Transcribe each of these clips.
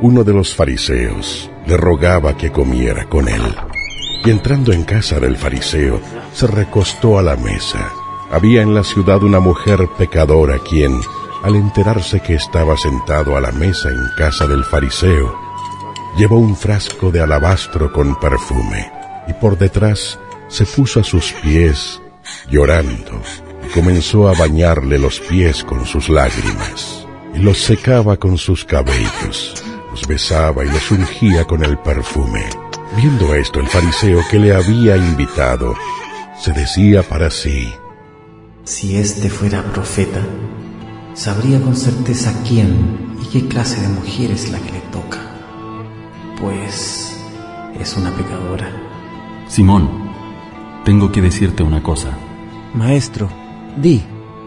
Uno de los fariseos le rogaba que comiera con él. Y entrando en casa del fariseo, se recostó a la mesa. Había en la ciudad una mujer pecadora quien, al enterarse que estaba sentado a la mesa en casa del fariseo, llevó un frasco de alabastro con perfume y por detrás se puso a sus pies llorando y comenzó a bañarle los pies con sus lágrimas y los secaba con sus cabellos, los besaba y los ungía con el perfume. Viendo esto, el fariseo que le había invitado se decía para sí, Si este fuera profeta, sabría con certeza quién y qué clase de mujer es la que le toca, pues es una pecadora. Simón, tengo que decirte una cosa. Maestro, di.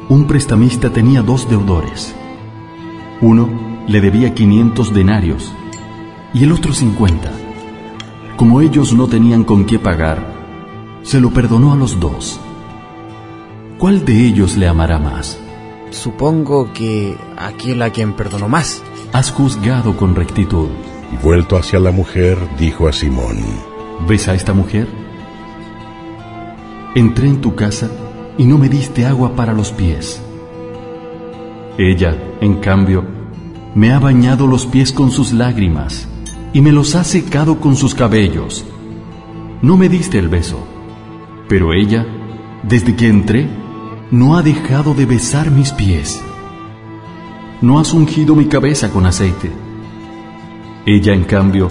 Un prestamista tenía dos deudores. Uno le debía 500 denarios y el otro 50. Como ellos no tenían con qué pagar, se lo perdonó a los dos. ¿Cuál de ellos le amará más? Supongo que aquel a quien perdonó más. Has juzgado con rectitud. y vuelto hacia la mujer, dijo a Simón, ¿Ves a esta mujer? Entré en tu casa y no me diste agua para los pies. Ella, en cambio, me ha bañado los pies con sus lágrimas y me los ha secado con sus cabellos. No me diste el beso, pero ella, desde que entré, no ha dejado de besar mis pies. No has ungido mi cabeza con aceite. Ella, en cambio,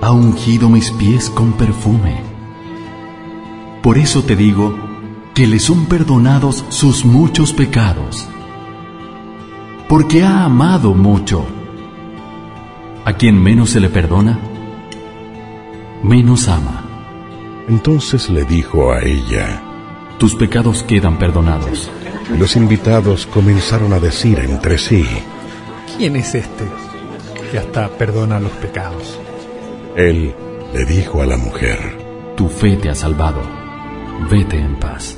ha ungido mis pies con perfume. Por eso te digo que le son perdonados sus muchos pecados, porque ha amado mucho. A quien menos se le perdona, menos ama. Entonces le dijo a ella, Tus pecados quedan perdonados. y los invitados comenzaron a decir entre sí, ¿Quién es este que hasta perdona los pecados? él le dijo a la mujer, Tu fe te ha salvado. Vete en paz.